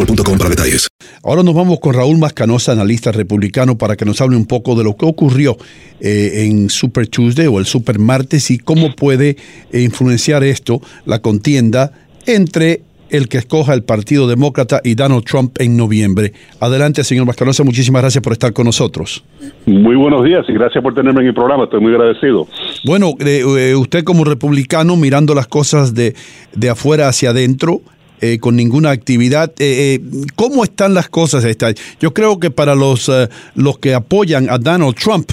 boostmobile.com para detalles. Ahora nos vamos con Raúl Mascanosa, analista republicano, para que nos hable un poco de lo que ocurrió eh, en Super Tuesday o el Super Martes y cómo puede influenciar esto la contienda entre el que escoja el Partido Demócrata y Donald Trump en noviembre. Adelante, señor Mascanosa, muchísimas gracias por estar con nosotros. Muy buenos días y gracias por tenerme en el programa, estoy muy agradecido. Bueno, eh, eh, usted como republicano, mirando las cosas de, de afuera hacia adentro, eh, con ninguna actividad. Eh, eh, ¿Cómo están las cosas? Esta? Yo creo que para los, los que apoyan a Donald Trump,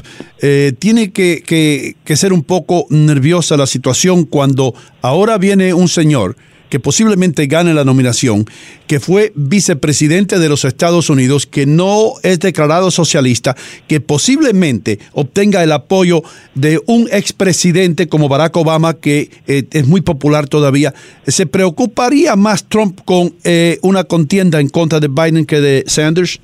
tiene que, que- que ser un poco nerviosa la situación cuando ahora viene un señor que posiblemente gane la nominación, que fue vicepresidente de los Estados Unidos, que no es declarado socialista, que posiblemente obtenga el apoyo de un expresidente como Barack Obama, que eh, es muy popular todavía. ¿Se preocuparía más Trump con eh, una contienda en contra de Biden que de Sanders?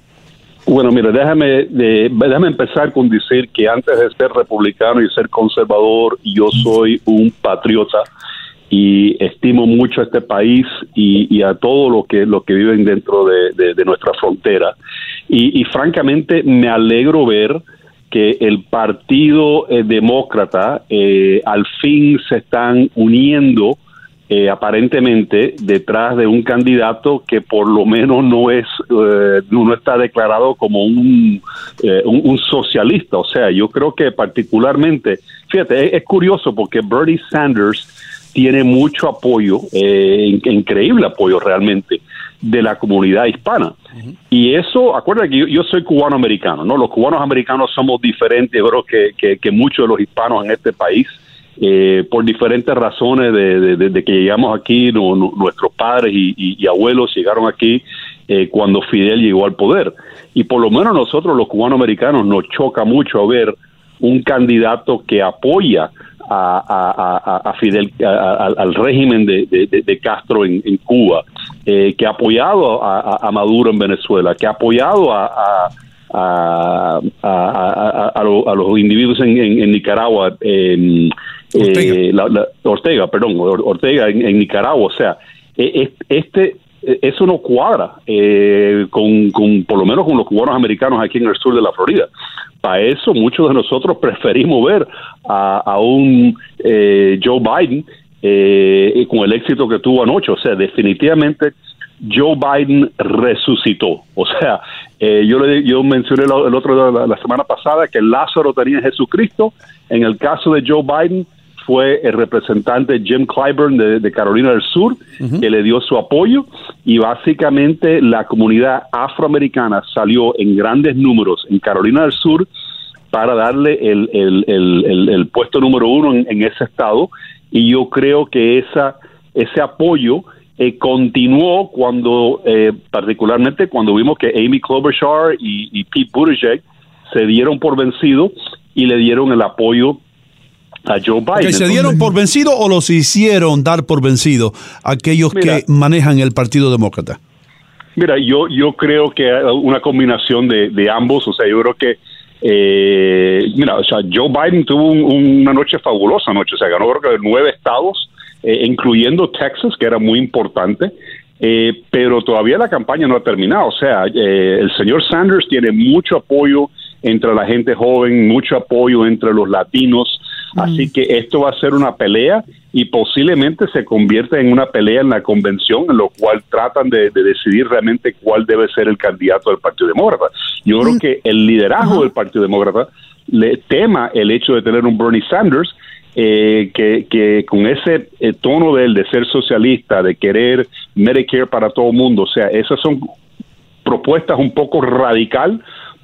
Bueno, mira, déjame, de- déjame empezar con decir que antes de ser republicano y ser conservador, yo soy un patriota y estimo mucho a este país y, y a todo lo que lo que viven dentro de, de- de nuestra frontera. Y, francamente me alegro ver que el partido eh, demócrata eh, al fin se están uniendo eh, aparentemente detrás de un candidato que por lo menos no es eh, no está declarado como un, un, socialista. O sea, yo creo que particularmente, fíjate, es curioso porque Bernie Sanders tiene mucho apoyo, eh, in- increíble apoyo realmente, de la comunidad hispana. Y eso, acuérdate que yo, yo soy cubano-americano, ¿no? Los cubanos americanos somos diferentes, yo creo que, que, que muchos de los hispanos en este país, eh, por diferentes razones de, de- de- de que llegamos aquí, no- no- nuestros padres y, y- y abuelos llegaron aquí eh, cuando Fidel llegó al poder. Y por lo menos nosotros los cubano-americanos nos choca mucho ver un candidato que apoya a, a- Fidel, a- al régimen de, de- Castro en, en Cuba, eh, que ha apoyado a, Maduro en Venezuela, que ha apoyado a, lo- a los individuos en, en- en Nicaragua, eh, la- la- Ortega, perdón, Or- Ortega en, Nicaragua, o sea, eh, es- este eso no cuadra eh, con, con, por lo menos con los cubanos americanos aquí en el sur de la Florida. Para eso muchos de nosotros preferimos ver a, a un eh, Joe Biden eh, con el éxito que tuvo anoche. O sea, definitivamente Joe Biden resucitó. O sea, eh, yo le yo mencioné el otro la, la semana pasada que Lázaro tenía Jesucristo. En el caso de Joe Biden fue el representante Jim Clyburn de, de Carolina del Sur, que le dio su apoyo y básicamente la comunidad afroamericana salió en grandes números en Carolina del Sur para darle el, el, el, el puesto número uno en, en, ese estado y yo creo que esa, ese apoyo eh, continuó cuando, eh, particularmente cuando vimos que Amy Klobuchar y, y Pete Buttigieg se dieron por vencido y le dieron el apoyo a Joe Biden. ¿Que se dieron por vencido o los hicieron dar por vencido aquellos Mira, que manejan el Partido Demócrata? Mira, yo, yo creo que una combinación de, de ambos, o sea, yo creo que eh, mira, o sea, Joe Biden tuvo un, una noche fabulosa anoche, o sea, ganó creo que nueve estados, eh, incluyendo Texas, que era muy importante, eh, pero todavía la campaña no ha terminado, o sea, eh, el señor Sanders tiene mucho apoyo entre la gente joven, mucho apoyo entre los latinos, así que esto va a ser una pelea y posiblemente se convierta en una pelea en la convención, en lo cual tratan de, de decidir realmente cuál debe ser el candidato del Partido Demócrata. Yo creo que el liderazgo del Partido Demócrata le tema el hecho de tener un Bernie Sanders eh, que, que con ese eh, tono de él de ser socialista, de querer Medicare para todo el mundo, o sea, esas son propuestas un poco radical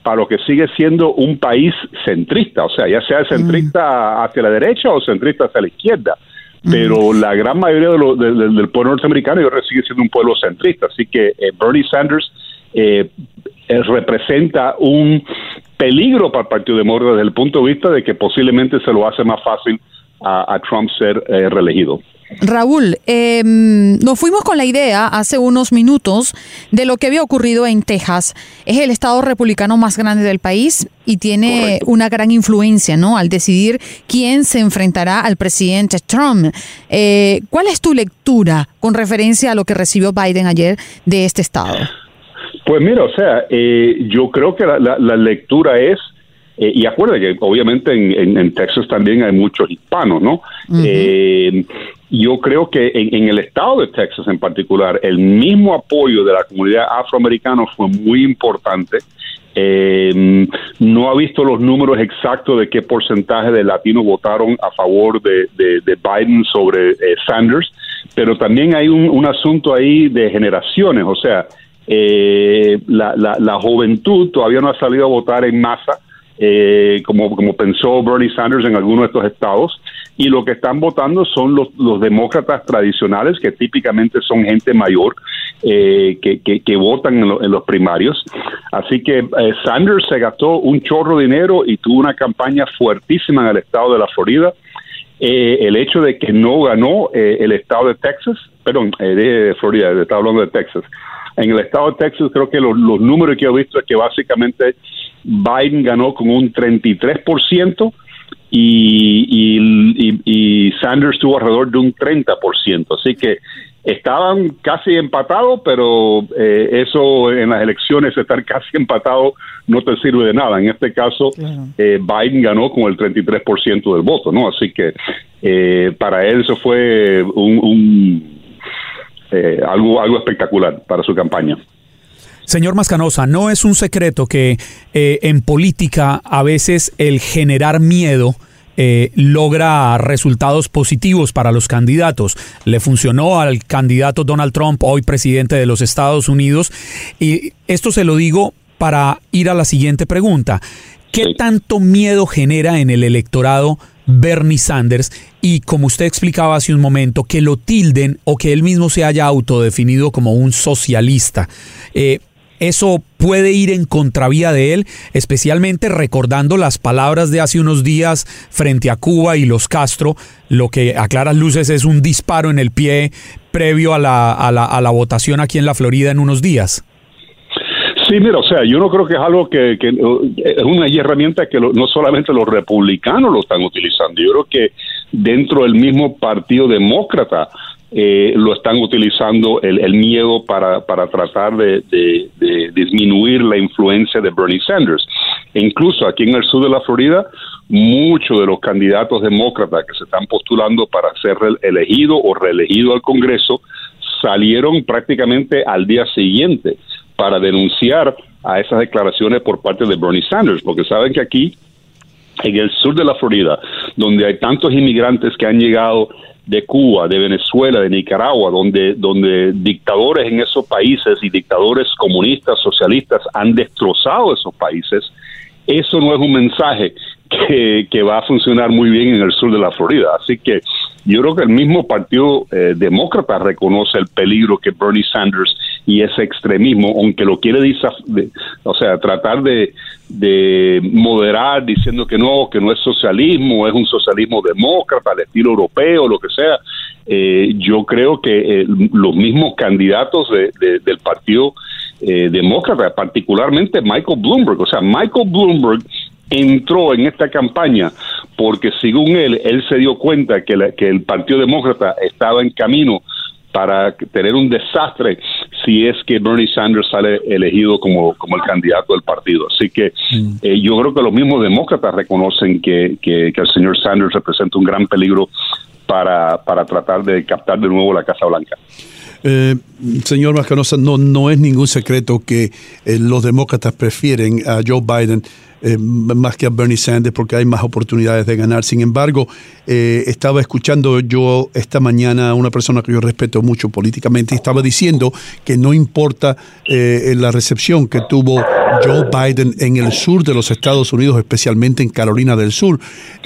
para lo que sigue siendo un país centrista, o sea, ya sea centrista hacia la derecha o centrista hacia la izquierda. Pero la gran mayoría de lo, de, de, del pueblo norteamericano yo creo que sigue siendo un pueblo centrista. Así que eh, Bernie Sanders eh, eh, representa un peligro para el Partido Demócrata desde el punto de vista de que posiblemente se lo hace más fácil a, a Trump ser eh, reelegido. Raúl, eh, nos fuimos con la idea hace unos minutos de lo que había ocurrido en Texas. Es el estado republicano más grande del país y tiene Correcto. una gran influencia, ¿no? Al decidir quién se enfrentará al presidente Trump. Eh, ¿Cuál es tu lectura con referencia a lo que recibió Biden ayer de este estado? Pues mira, o sea, eh, yo creo que la, la, la lectura es, eh, y acuérdate que obviamente en, en, en, Texas también hay muchos hispanos, ¿no? Uh -huh. eh, yo creo que en, en, el estado de Texas en particular, el mismo apoyo de la comunidad afroamericana fue muy importante. Eh, no ha visto los números exactos de qué porcentaje de latinos votaron a favor de, de, de Biden sobre Sanders, pero también hay un, un, asunto ahí de generaciones, o sea, eh, la, la, la, juventud todavía no ha salido a votar en masa. Eh, como, como pensó Bernie Sanders en algunos de estos estados, y lo que están votando son los, demócratas tradicionales, que típicamente son gente mayor, eh, que, que, votan en, lo, en, los primarios. Así que eh, Sanders se gastó un chorro de dinero y tuvo una campaña fuertísima en el estado de la Florida. Eh, el hecho de que no ganó eh, el estado de Texas, perdón, eh, de Florida, estaba hablando de Texas. En el estado de Texas creo que los números que he visto es que básicamente Biden ganó con un 33% y, y, y, y Sanders tuvo alrededor de un 30%. Así que estaban casi empatados, pero eh, eso en las elecciones, estar casi empatado, no te sirve de nada. En este caso, claro. eh, Biden ganó con el 33% del voto, ¿no? Así que eh, para él eso fue un, un eh, algo, algo espectacular para su campaña. Señor Mascanosa, no es un secreto que eh, en política a veces el generar miedo eh, logra resultados positivos para los candidatos. Le funcionó al candidato Donald Trump, hoy presidente de los Estados Unidos, y esto se lo digo para ir a la siguiente pregunta. ¿Qué tanto miedo genera en el electorado Bernie Sanders y como usted explicaba hace un momento, que lo tilden o que él mismo se haya autodefinido como un socialista? Eh, eso puede ir en contravía de él, especialmente recordando las palabras de hace unos días frente a Cuba y los Castro, lo que a claras luces es un disparo en el pie previo a la, a la, a la votación aquí en la Florida en unos días. Sí, mira, o sea, yo no creo que es algo que, es una herramienta que no solamente los republicanos lo están utilizando, yo creo que dentro del mismo partido demócrata eh, lo están utilizando el, el miedo para, para tratar de, disminuir la influencia de Bernie Sanders. E incluso aquí en el sur de la Florida, muchos de los candidatos demócratas que se están postulando para ser elegido o reelegido al Congreso salieron prácticamente al día siguiente para denunciar a esas declaraciones por parte de Bernie Sanders, porque saben que aquí en el sur de la Florida, donde hay tantos inmigrantes que han llegado de Cuba, de Venezuela, de Nicaragua, donde, donde dictadores en esos países y dictadores comunistas, socialistas han destrozado esos países, eso no es un mensaje que, que, va a funcionar muy bien en el sur de la Florida. Así que yo creo que el mismo Partido eh, Demócrata reconoce el peligro que Bernie Sanders y ese extremismo, aunque lo quiere, o sea, tratar de, de moderar diciendo que no, que no es socialismo, es un socialismo demócrata, al estilo europeo, lo que sea. Eh, yo creo que eh, los mismos candidatos de, del Partido eh, Demócrata, particularmente Michael Bloomberg, o sea, Michael Bloomberg entró en esta campaña porque según él, él se dio cuenta que el Partido Demócrata estaba en camino para tener un desastre si es que Bernie Sanders sale elegido como, como el candidato del partido. Así que mm. eh, yo creo que los mismos demócratas reconocen que, que, el señor Sanders representa un gran peligro para, para tratar de captar de nuevo la Casa Blanca. Eh, señor Mascanosa, no, no es ningún secreto que eh, los demócratas prefieren a Joe Biden eh, más que a Bernie Sanders porque hay más oportunidades de ganar. Sin embargo, eh, estaba escuchando yo esta mañana a una persona que yo respeto mucho políticamente y estaba diciendo que no importa la recepción que tuvo Joe Biden en el sur de los Estados Unidos, especialmente en Carolina del Sur,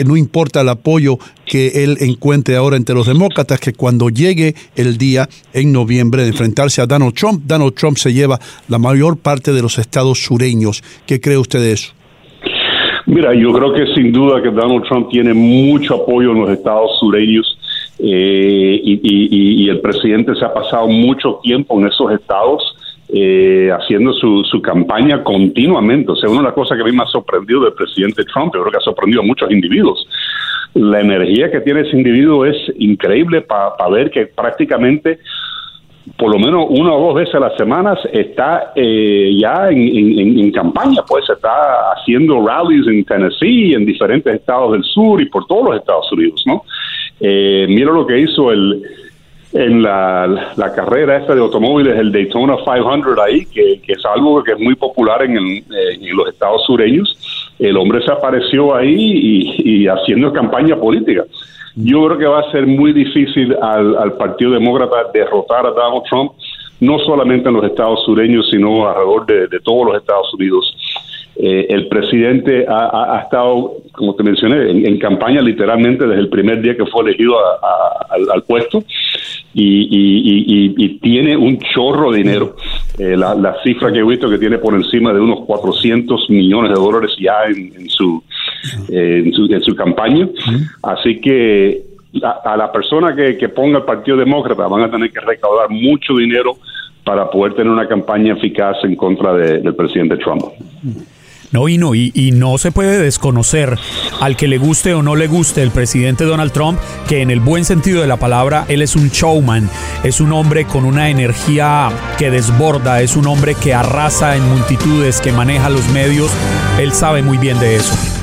no importa el apoyo que él encuentre ahora entre los demócratas, que cuando llegue el día en noviembre de enfrentarse a Donald Trump, Donald Trump se lleva la mayor parte de los estados sureños. ¿Qué cree usted de eso? Mira, yo creo que sin duda que Donald Trump tiene mucho apoyo en los estados sureños eh, y, el presidente se ha pasado mucho tiempo en esos estados eh, haciendo su, campaña continuamente. O sea, una de las cosas que a mí me ha sorprendido del presidente Trump, yo creo que ha sorprendido a muchos individuos, la energía que tiene ese individuo es increíble para ver que prácticamente por lo menos una o dos veces a las semanas está eh, ya en, campaña, pues está haciendo rallies en Tennessee, en diferentes estados del sur y por todos los Estados Unidos, ¿no? Eh, mira lo que hizo el en la, carrera esta de automóviles, el Daytona 500 ahí, que, es algo que es muy popular en, en los estados sureños. El hombre se apareció ahí y haciendo campaña política. Yo creo que va a ser muy difícil al, Partido Demócrata derrotar a Donald Trump, no solamente en los estados sureños, sino alrededor de, todos los Estados Unidos. Eh, el presidente ha, estado, como te mencioné, en, campaña literalmente desde el primer día que fue elegido al, puesto y, tiene un chorro de dinero. Eh, la, cifra que he visto que tiene por encima de unos 400 millones de dólares ya en su en, su, en su campaña. Así que a, la persona que, ponga el Partido Demócrata van a tener que recaudar mucho dinero para poder tener una campaña eficaz en contra del presidente Trump. No, y no, y, y, no se puede desconocer al que le guste o no le guste el presidente Donald Trump, que en el buen sentido de la palabra, él es un showman, es un hombre con una energía que desborda, es un hombre que arrasa en multitudes, que maneja los medios, él sabe muy bien de eso.